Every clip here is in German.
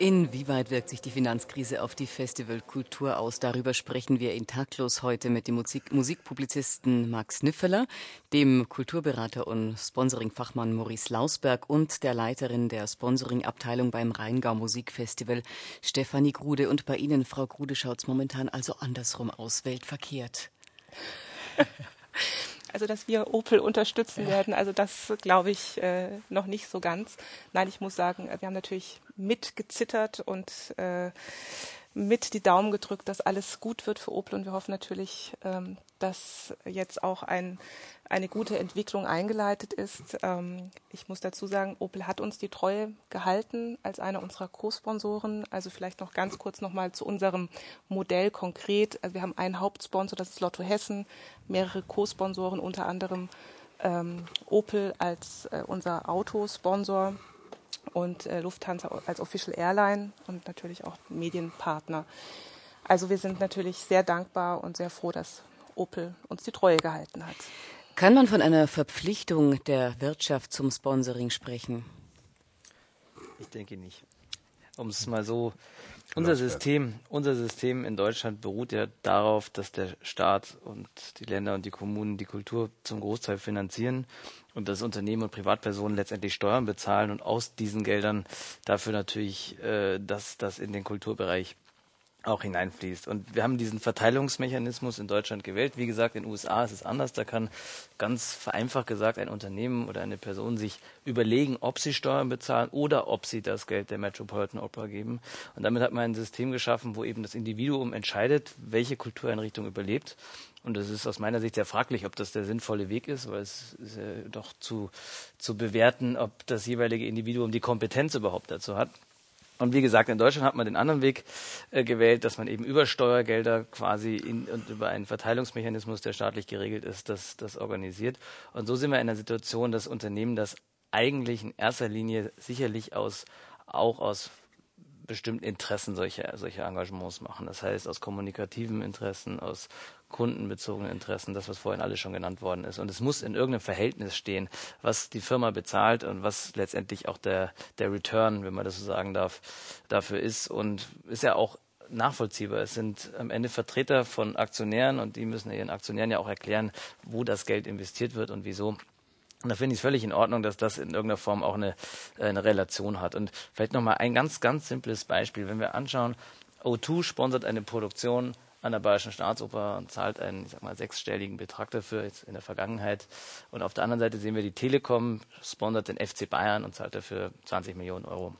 Inwieweit wirkt sich die Finanzkrise auf die Festivalkultur aus? Darüber sprechen wir in Taktlos heute mit dem Musik Musikpublizisten Max Niffeler, dem Kulturberater und Sponsoringfachmann Maurice Lausberg und der Leiterin der Sponsoringabteilung beim Rheingau Musikfestival Stefanie Grude. Und bei Ihnen, Frau Grude, schaut es momentan also andersrum aus, weltverkehrt. Also, dass wir Opel unterstützen werden, also das glaube ich äh, noch nicht so ganz. Nein, ich muss sagen, wir haben natürlich mitgezittert und äh, mit die Daumen gedrückt, dass alles gut wird für Opel und wir hoffen natürlich, ähm, dass jetzt auch ein, eine gute Entwicklung eingeleitet ist. Ähm, ich muss dazu sagen, Opel hat uns die Treue gehalten als einer unserer Co-Sponsoren. Also vielleicht noch ganz kurz nochmal zu unserem Modell konkret. Also wir haben einen Hauptsponsor, das ist Lotto Hessen, mehrere Co-Sponsoren, unter anderem ähm, Opel als äh, unser Autosponsor und äh, Lufthansa als Official Airline und natürlich auch Medienpartner. Also wir sind natürlich sehr dankbar und sehr froh, dass Opel uns die Treue gehalten hat. Kann man von einer Verpflichtung der Wirtschaft zum Sponsoring sprechen? Ich denke nicht. Um es mal so. Unser System, unser System in Deutschland beruht ja darauf, dass der Staat und die Länder und die Kommunen die Kultur zum Großteil finanzieren und dass Unternehmen und Privatpersonen letztendlich Steuern bezahlen und aus diesen Geldern dafür natürlich, äh, dass das in den Kulturbereich auch hineinfließt. Und wir haben diesen Verteilungsmechanismus in Deutschland gewählt. Wie gesagt, in den USA ist es anders. Da kann ganz vereinfacht gesagt ein Unternehmen oder eine Person sich überlegen, ob sie Steuern bezahlen oder ob sie das Geld der Metropolitan Opera geben. Und damit hat man ein System geschaffen, wo eben das Individuum entscheidet, welche Kultureinrichtung überlebt. Und es ist aus meiner Sicht sehr fraglich, ob das der sinnvolle Weg ist, weil es ist ja doch zu, zu bewerten, ob das jeweilige Individuum die Kompetenz überhaupt dazu hat. Und wie gesagt, in Deutschland hat man den anderen Weg äh, gewählt, dass man eben über Steuergelder quasi in, und über einen Verteilungsmechanismus, der staatlich geregelt ist, das, das organisiert. Und so sind wir in einer Situation, dass Unternehmen das eigentlich in erster Linie sicherlich aus, auch aus bestimmten Interessen solche, solche Engagements machen. Das heißt, aus kommunikativen Interessen, aus kundenbezogenen Interessen, das, was vorhin alles schon genannt worden ist. Und es muss in irgendeinem Verhältnis stehen, was die Firma bezahlt und was letztendlich auch der, der Return, wenn man das so sagen darf, dafür ist. Und ist ja auch nachvollziehbar. Es sind am Ende Vertreter von Aktionären und die müssen ihren Aktionären ja auch erklären, wo das Geld investiert wird und wieso. Und da finde ich es völlig in Ordnung, dass das in irgendeiner Form auch eine, eine Relation hat. Und vielleicht nochmal ein ganz, ganz simples Beispiel. Wenn wir anschauen, O2 sponsert eine Produktion an der Bayerischen Staatsoper und zahlt einen, ich sag mal, sechsstelligen Betrag dafür jetzt in der Vergangenheit. Und auf der anderen Seite sehen wir die Telekom sponsert den FC Bayern und zahlt dafür 20 Millionen Euro.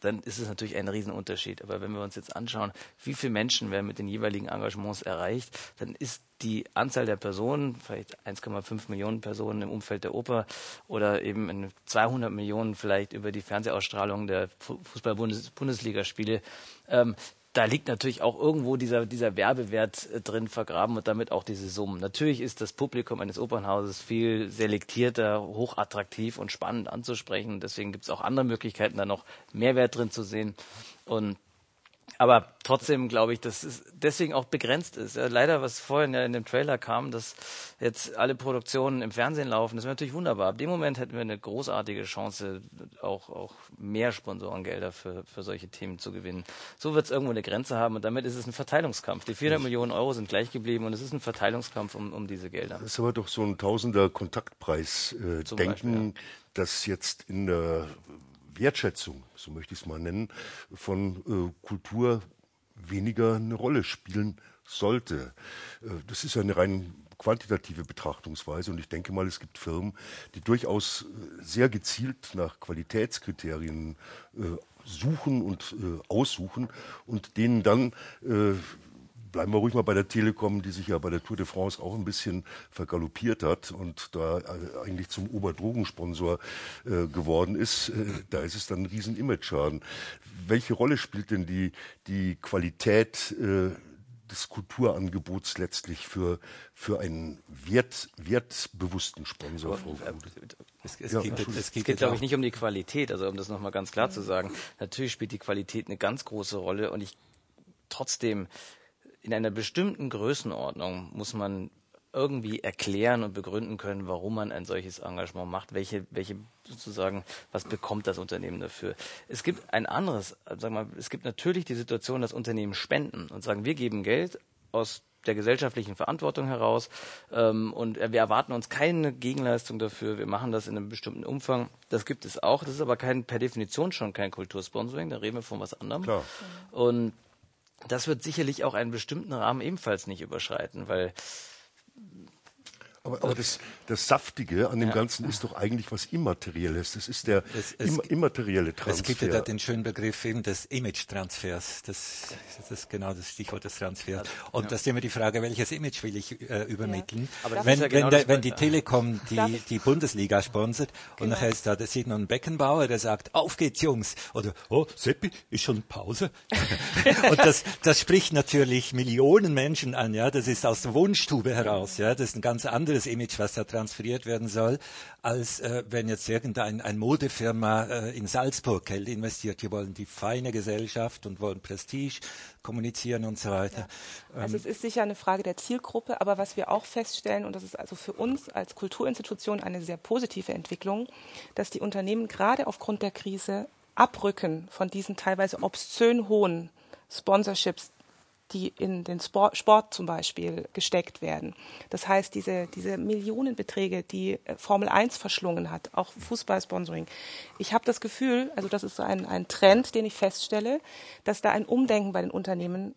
Dann ist es natürlich ein Riesenunterschied. Aber wenn wir uns jetzt anschauen, wie viele Menschen werden mit den jeweiligen Engagements erreicht, dann ist die Anzahl der Personen, vielleicht 1,5 Millionen Personen im Umfeld der Oper oder eben 200 Millionen vielleicht über die Fernsehausstrahlung der Fußball-Bundesligaspiele, ähm, da liegt natürlich auch irgendwo dieser, dieser Werbewert äh, drin vergraben und damit auch diese Summen. Natürlich ist das Publikum eines Opernhauses viel selektierter, hochattraktiv und spannend anzusprechen. Deswegen gibt es auch andere Möglichkeiten, da noch Mehrwert drin zu sehen. Und aber trotzdem glaube ich, dass es deswegen auch begrenzt ist. Ja, leider, was vorhin ja in dem Trailer kam, dass jetzt alle Produktionen im Fernsehen laufen, das wäre natürlich wunderbar. Ab dem Moment hätten wir eine großartige Chance, auch, auch mehr Sponsorengelder für, für solche Themen zu gewinnen. So wird es irgendwo eine Grenze haben und damit ist es ein Verteilungskampf. Die 400 Millionen Euro sind gleich geblieben und es ist ein Verteilungskampf um, um diese Gelder. Das ist aber doch so ein Tausender Kontaktpreis-Denken, äh, Beispiel, ja. das jetzt in der Wertschätzung, so möchte ich es mal nennen, von äh, Kultur weniger eine Rolle spielen sollte. Äh, das ist eine rein quantitative Betrachtungsweise und ich denke mal, es gibt Firmen, die durchaus äh, sehr gezielt nach Qualitätskriterien äh, suchen und aussuchen und denen dann bleiben wir ruhig mal bei der Telekom, die sich ja bei der Tour de France auch ein bisschen vergaloppiert hat und da äh, eigentlich zum Oberdrogensponsor äh, geworden ist. Äh, da ist es dann ein riesen Image-Schaden. Welche Rolle spielt denn die, die Qualität äh, des Kulturangebots letztlich für, für einen wert, wertbewussten Sponsor. Äh, es, es, ja, geht, es geht, geht glaube ich, nicht um die Qualität, also um das nochmal ganz klar zu sagen. Natürlich spielt die Qualität eine ganz große Rolle und ich trotzdem in einer bestimmten Größenordnung muss man irgendwie erklären und begründen können, warum man ein solches Engagement macht, welche, welche sozusagen, was bekommt das Unternehmen dafür. Es gibt ein anderes, sagen wir mal, es gibt natürlich die Situation, dass Unternehmen spenden und sagen, wir geben Geld aus der gesellschaftlichen Verantwortung heraus ähm, und wir erwarten uns keine Gegenleistung dafür. Wir machen das in einem bestimmten Umfang. Das gibt es auch. Das ist aber kein per Definition schon kein Kultursponsoring. Da reden wir von was anderem. Klar. Und das wird sicherlich auch einen bestimmten Rahmen ebenfalls nicht überschreiten, weil aber, aber das, das Saftige an dem ja. Ganzen ist doch eigentlich was Immaterielles. Das ist der es, es, immaterielle Transfer. Es gibt ja da den schönen Begriff eben des Image-Transfers. Das, das, ist genau das Stichwort des Transfers. Und ja. das ist immer die Frage, welches Image will ich äh, übermitteln? Ja. wenn, genau wenn, der, wenn die Telekom die, die Bundesliga sponsert genau. und nachher ist da der Sidnon Beckenbauer, der sagt, auf geht's Jungs. Oder, oh, Seppi, ist schon Pause. und das, das spricht natürlich Millionen Menschen an. Ja, Das ist aus der Wohnstube heraus. Ja, Das ist ein ganz anderes anderes Image, was da transferiert werden soll, als äh, wenn jetzt irgendein ein Modefirma äh, in Salzburg Geld investiert. Die wollen die feine Gesellschaft und wollen Prestige kommunizieren und so weiter. Ja. Also ähm, es ist sicher eine Frage der Zielgruppe, aber was wir auch feststellen, und das ist also für uns als Kulturinstitution eine sehr positive Entwicklung, dass die Unternehmen gerade aufgrund der Krise abrücken von diesen teilweise obszön hohen Sponsorships, die in den Sport, Sport zum Beispiel gesteckt werden. Das heißt, diese, diese Millionenbeträge, die äh, Formel 1 verschlungen hat, auch Fußballsponsoring. Ich habe das Gefühl, also das ist ein, ein Trend, den ich feststelle, dass da ein Umdenken bei den Unternehmen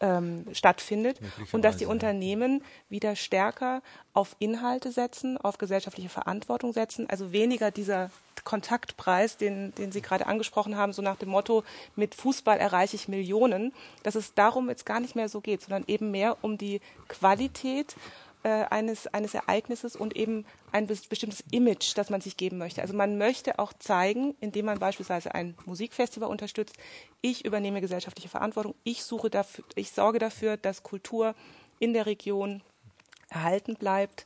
ähm, stattfindet und dass die Unternehmen wieder stärker auf Inhalte setzen, auf gesellschaftliche Verantwortung setzen, also weniger dieser Kontaktpreis, den, den Sie gerade angesprochen haben, so nach dem Motto, mit Fußball erreiche ich Millionen, dass es darum jetzt gar nicht mehr so geht, sondern eben mehr um die Qualität äh, eines, eines Ereignisses und eben ein bestimmtes Image, das man sich geben möchte. Also man möchte auch zeigen, indem man beispielsweise ein Musikfestival unterstützt, ich übernehme gesellschaftliche Verantwortung, ich suche dafür, ich sorge dafür, dass Kultur in der Region erhalten bleibt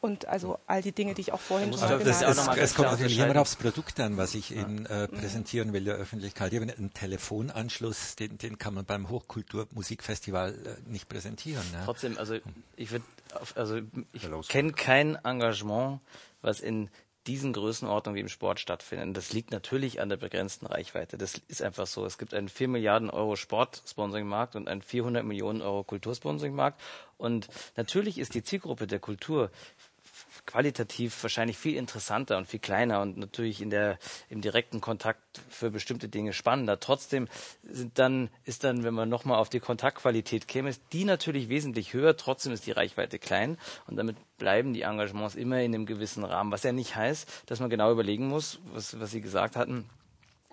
und also all die Dinge, die ich auch vorhin schon genannt habe. Es, es kommt natürlich immer aufs Produkt an, was ich Ihnen äh, präsentieren will der Öffentlichkeit. Eben einen Telefonanschluss, den, den kann man beim Hochkulturmusikfestival äh, nicht präsentieren. Ne? Trotzdem, also ich würde, also ich kenne kein Engagement, was in diesen Größenordnungen wie im Sport stattfindet. Das liegt natürlich an der begrenzten Reichweite. Das ist einfach so. Es gibt einen 4 Milliarden Euro Sportsponsoring-Markt und einen 400 Millionen Euro Kultursponsoring-Markt. Und natürlich ist die Zielgruppe der Kultur qualitativ wahrscheinlich viel interessanter und viel kleiner und natürlich in der, im direkten Kontakt für bestimmte Dinge spannender. Trotzdem sind dann, ist dann, wenn man nochmal auf die Kontaktqualität käme, ist die natürlich wesentlich höher. Trotzdem ist die Reichweite klein und damit bleiben die Engagements immer in einem gewissen Rahmen. Was ja nicht heißt, dass man genau überlegen muss, was, was Sie gesagt hatten,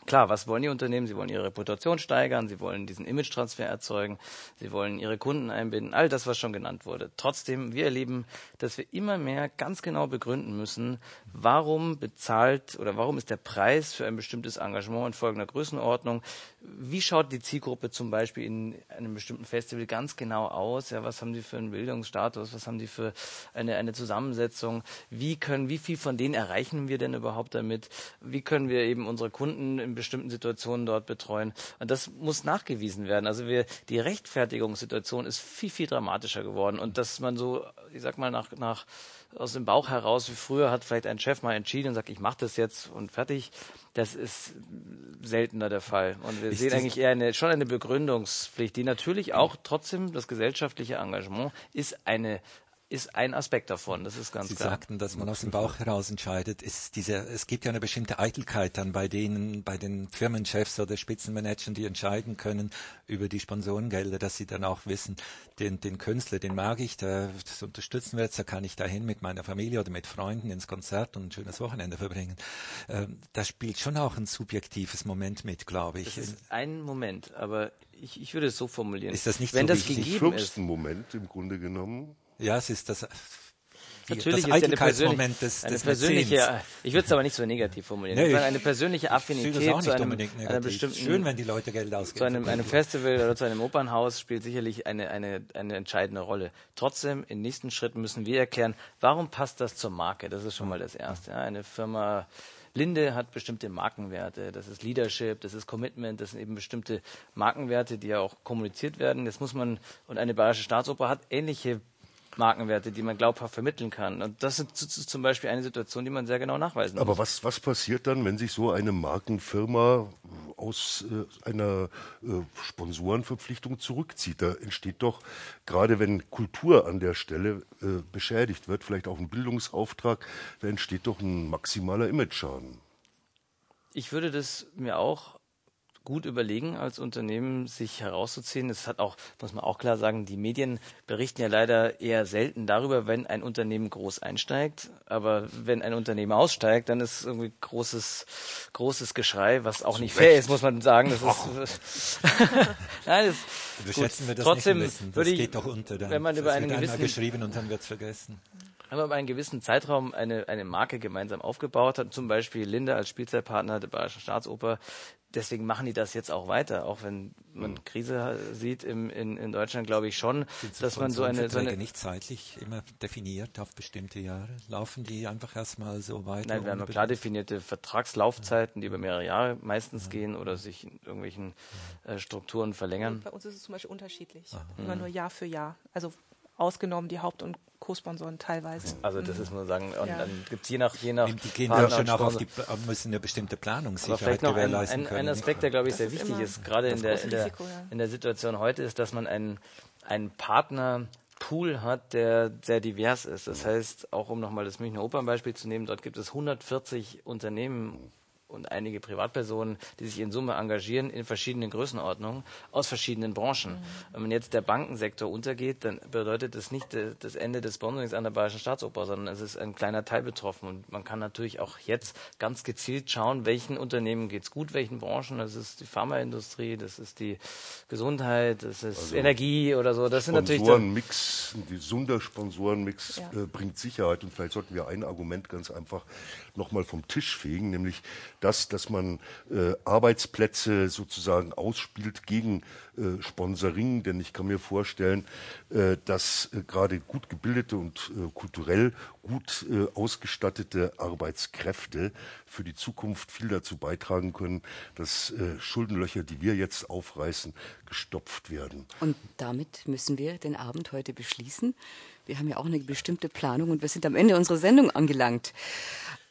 Klar, was wollen die Unternehmen? Sie wollen ihre Reputation steigern, sie wollen diesen Image-Transfer erzeugen, sie wollen ihre Kunden einbinden, all das, was schon genannt wurde. Trotzdem, wir erleben, dass wir immer mehr ganz genau begründen müssen, warum bezahlt oder warum ist der Preis für ein bestimmtes Engagement in folgender Größenordnung, wie schaut die Zielgruppe zum Beispiel in einem bestimmten Festival ganz genau aus? Ja, was haben die für einen Bildungsstatus? Was haben die für eine, eine Zusammensetzung? Wie können, wie viel von denen erreichen wir denn überhaupt damit? Wie können wir eben unsere Kunden in bestimmten Situationen dort betreuen? Und das muss nachgewiesen werden. Also wir, die Rechtfertigungssituation ist viel, viel dramatischer geworden. Und dass man so, ich sag mal, nach, nach, aus dem Bauch heraus, wie früher hat vielleicht ein Chef mal entschieden und sagt, ich mache das jetzt und fertig. Das ist seltener der Fall. Und wir ist sehen eigentlich eher eine, schon eine Begründungspflicht, die natürlich auch trotzdem das gesellschaftliche Engagement ist eine ist ein Aspekt davon, das ist ganz Sie klar. Sie sagten, dass man aus dem Bauch heraus entscheidet. Ist diese, es gibt ja eine bestimmte Eitelkeit dann bei denen, bei den Firmenchefs oder Spitzenmanagern, die entscheiden können über die Sponsorengelder, dass sie dann auch wissen, den, den Künstler, den mag ich, der, das unterstützen wir jetzt, da kann ich dahin mit meiner Familie oder mit Freunden ins Konzert und ein schönes Wochenende verbringen. Ähm, da spielt schon auch ein subjektives Moment mit, glaube ich. Das ist ein Moment, aber ich, ich würde es so formulieren. Ist das nicht Wenn so das gegeben ist, Moment im Grunde genommen ja, es ist das. Natürlich das ist eine, persönlich, des, eine persönliche, ich würde es aber nicht so negativ formulieren. Nee, ich eine persönliche Affinität zu einem, einer bestimmten, schön, wenn die Leute Geld ausgeben. Zu einem, einem Festival oder zu einem Opernhaus spielt sicherlich eine, eine, eine entscheidende Rolle. Trotzdem, im nächsten Schritt müssen wir erklären, warum passt das zur Marke? Das ist schon mal das Erste. Ja, eine Firma, Linde hat bestimmte Markenwerte. Das ist Leadership, das ist Commitment, das sind eben bestimmte Markenwerte, die ja auch kommuniziert werden. Das muss man, und eine Bayerische Staatsoper hat ähnliche Markenwerte, die man glaubhaft vermitteln kann. Und das ist zum Beispiel eine Situation, die man sehr genau nachweisen muss. Aber was, was passiert dann, wenn sich so eine Markenfirma aus äh, einer äh, Sponsorenverpflichtung zurückzieht? Da entsteht doch, gerade wenn Kultur an der Stelle äh, beschädigt wird, vielleicht auch ein Bildungsauftrag, da entsteht doch ein maximaler Imageschaden. Ich würde das mir auch gut überlegen, als Unternehmen sich herauszuziehen. Es hat auch, muss man auch klar sagen, die Medien berichten ja leider eher selten darüber, wenn ein Unternehmen groß einsteigt. Aber wenn ein Unternehmen aussteigt, dann ist irgendwie großes, großes Geschrei, was auch nicht fair ist, muss man sagen. Das ist, Nein, das, Überschätzen wir das trotzdem nicht Das würde ich, geht doch unter. Dann. Wenn man über einen gewissen, geschrieben und dann wird's vergessen haben wir über einen gewissen Zeitraum eine, eine Marke gemeinsam aufgebaut hat, zum Beispiel Linde als Spielzeitpartner der Bayerischen Staatsoper, deswegen machen die das jetzt auch weiter, auch wenn man mhm. Krise sieht im, in, in Deutschland, glaube ich schon, dass man so eine, so eine nicht zeitlich immer definiert auf bestimmte Jahre laufen die einfach erstmal so weiter. Nein, wir haben klar definierte Vertragslaufzeiten, die über mehrere Jahre meistens ja. gehen oder sich in irgendwelchen äh, Strukturen verlängern. Bei uns ist es zum Beispiel unterschiedlich, Aha. immer nur Jahr für Jahr. Also ausgenommen die Haupt- und Co-Sponsoren teilweise. Also das ist nur sagen, und ja. dann gibt es je nach je nach die gehen dann schon auch auf die müssen eine bestimmte Planungssicherheit vielleicht noch ein, ein, ein Aspekt, der glaube ich sehr wichtig ist, gerade in der in der, Risiko, ja. in der Situation heute, ist, dass man einen einen Partner Pool hat, der sehr divers ist. Das heißt, auch um nochmal das Münchner Opernbeispiel zu nehmen, dort gibt es 140 Unternehmen und einige Privatpersonen, die sich in Summe engagieren in verschiedenen Größenordnungen aus verschiedenen Branchen. Mhm. Wenn jetzt der Bankensektor untergeht, dann bedeutet das nicht das Ende des Sponsorings an der Bayerischen Staatsoper, sondern es ist ein kleiner Teil betroffen. Und man kann natürlich auch jetzt ganz gezielt schauen, welchen Unternehmen geht es gut, welchen Branchen. Das ist die Pharmaindustrie, das ist die Gesundheit, das ist also Energie oder so. Das sind natürlich Sponsorenmix, ein gesunder Sponsorenmix ja. äh, bringt Sicherheit. Und vielleicht sollten wir ein Argument ganz einfach nochmal vom Tisch fegen, nämlich das, dass man äh, Arbeitsplätze sozusagen ausspielt gegen äh, Sponsoring. Denn ich kann mir vorstellen, äh, dass äh, gerade gut gebildete und äh, kulturell gut äh, ausgestattete Arbeitskräfte für die Zukunft viel dazu beitragen können, dass Schuldenlöcher, die wir jetzt aufreißen, gestopft werden. Und damit müssen wir den Abend heute beschließen. Wir haben ja auch eine bestimmte Planung und wir sind am Ende unserer Sendung angelangt.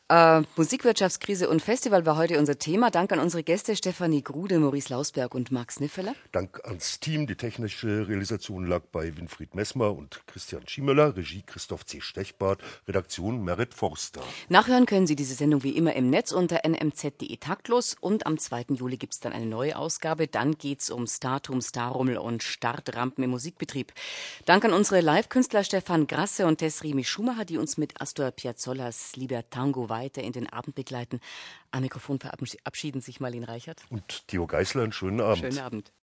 Äh, Musikwirtschaftskrise und Festival war heute unser Thema. Dank an unsere Gäste Stefanie Grude, Maurice Lausberg und Max Niffeler. Dank ans Team. Die technische Realisation lag bei Winfried Messmer und Christian Schiemöller. Regie Christoph C. Stechbart. Redaktion Merit Forster. Nachhören können Sie diese Sendung wie immer im Netz unter nmz.de taktlos. Und am 2. Juli gibt es dann eine neue Ausgabe. Dann geht es um Startum, Starrummel und Startrampen im Musikbetrieb. Dank an unsere Live-Künstler Stefan Grasse und Tesrimi Schumacher, die uns mit Astor Piazzolas Lieber Tango weiter in den Abend begleiten. Am Mikrofon verabschieden sich Marlene Reichert. Und Theo Geißler, einen schönen Abend. Schönen Abend.